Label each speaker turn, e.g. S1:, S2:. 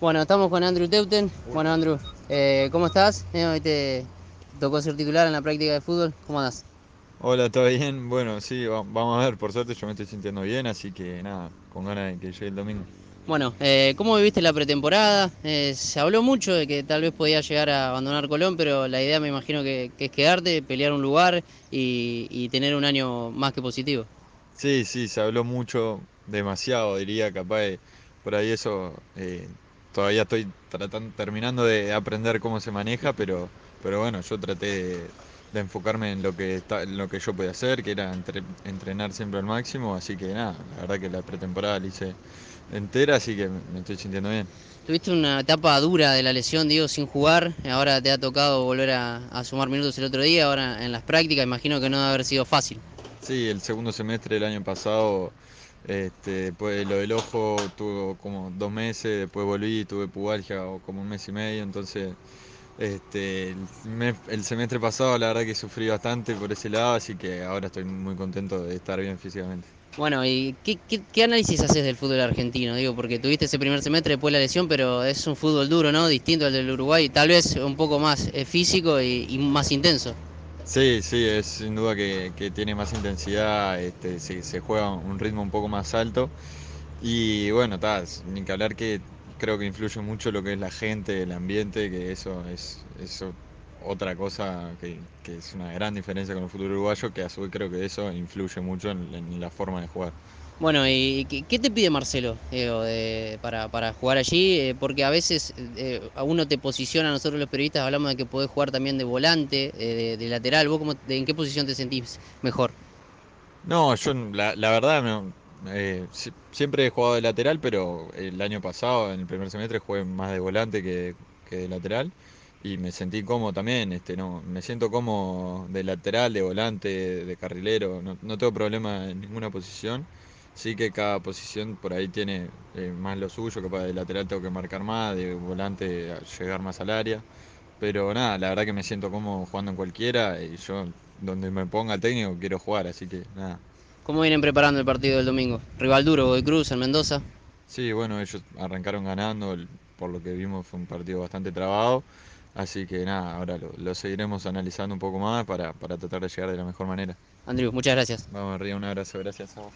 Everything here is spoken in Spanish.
S1: Bueno, estamos con Andrew Teuten. Bueno, Andrew, eh, ¿cómo estás? Eh, hoy te tocó ser titular en la práctica de fútbol. ¿Cómo andás?
S2: Hola, ¿todo bien? Bueno, sí, va- vamos a ver, por suerte yo me estoy sintiendo bien, así que nada, con ganas de que llegue el domingo.
S1: Bueno, eh, ¿cómo viviste la pretemporada? Se habló mucho de que tal vez podía llegar a abandonar Colón, pero la idea me imagino que, que es quedarte, pelear un lugar y, y tener un año más que positivo.
S2: Sí, sí, se habló mucho, demasiado diría, capaz de- por ahí eso, eh, todavía estoy tratando, terminando de aprender cómo se maneja, pero, pero bueno, yo traté de, de enfocarme en lo que está, en lo que yo podía hacer, que era entre- entrenar siempre al máximo, así que nada, la verdad que la pretemporada la hice entera, así que me me estoy sintiendo bien.
S1: Tuviste una etapa dura de la lesión, digo, sin jugar. Ahora te ha tocado volver a, a sumar minutos el otro día, ahora en las prácticas. Imagino que no debe haber sido fácil.
S2: Sí, el segundo semestre del año pasado, este, de lo del ojo, tuve como dos meses, después volví, tuve pubalgia o como un mes y medio, entonces este, el, mes- el semestre pasado la verdad que sufrí bastante por ese lado, así que ahora estoy muy contento de estar bien físicamente.
S1: Bueno, ¿y qué, qué- qué análisis haces del fútbol argentino? Digo, porque tuviste ese primer semestre después de la lesión, pero es un fútbol duro, ¿no? Distinto al del Uruguay, tal vez un poco más eh, físico y, y más intenso.
S2: Sí, sí, es sin duda que, que tiene más intensidad, este, se, se juega un ritmo un poco más alto. Y bueno, está, ni que hablar que creo que influye mucho lo que es la gente, el ambiente, que eso es, eso otra cosa que, que es una gran diferencia con el fútbol uruguayo, que a su vez creo que eso influye mucho en la forma de jugar.
S1: Bueno, ¿y qué, te pide Marcelo para, jugar allí? Eh, porque a veces eh, a uno te posiciona, nosotros los periodistas hablamos de que podés jugar también de volante, eh, de, lateral. ¿Vos cómo, en qué posición te sentís mejor?
S2: No, yo la, verdad no, eh, si- siempre he jugado de lateral, pero el año pasado, en el primer semestre, jugué más de volante que, que de lateral y me sentí cómodo también, este, no, me siento cómodo de lateral, de volante, de carrilero, no, no tengo problema en ninguna posición. Sí que cada posición por ahí tiene eh, más lo suyo, capaz de lateral tengo que marcar más, de volante llegar más al área. Pero nada, la verdad que me siento cómodo jugando en cualquiera y yo donde me ponga el técnico quiero jugar, así que nada.
S1: ¿Cómo vienen preparando el partido del domingo? Rival duro, Godoy Cruz, en Mendoza.
S2: Sí, bueno, ellos arrancaron ganando, por lo que vimos fue un partido bastante trabado, así que nada, ahora lo, lo seguiremos analizando un poco más para, para tratar de llegar de la mejor manera.
S1: Andrew, muchas gracias.
S2: Vamos arriba, un abrazo, gracias a vos.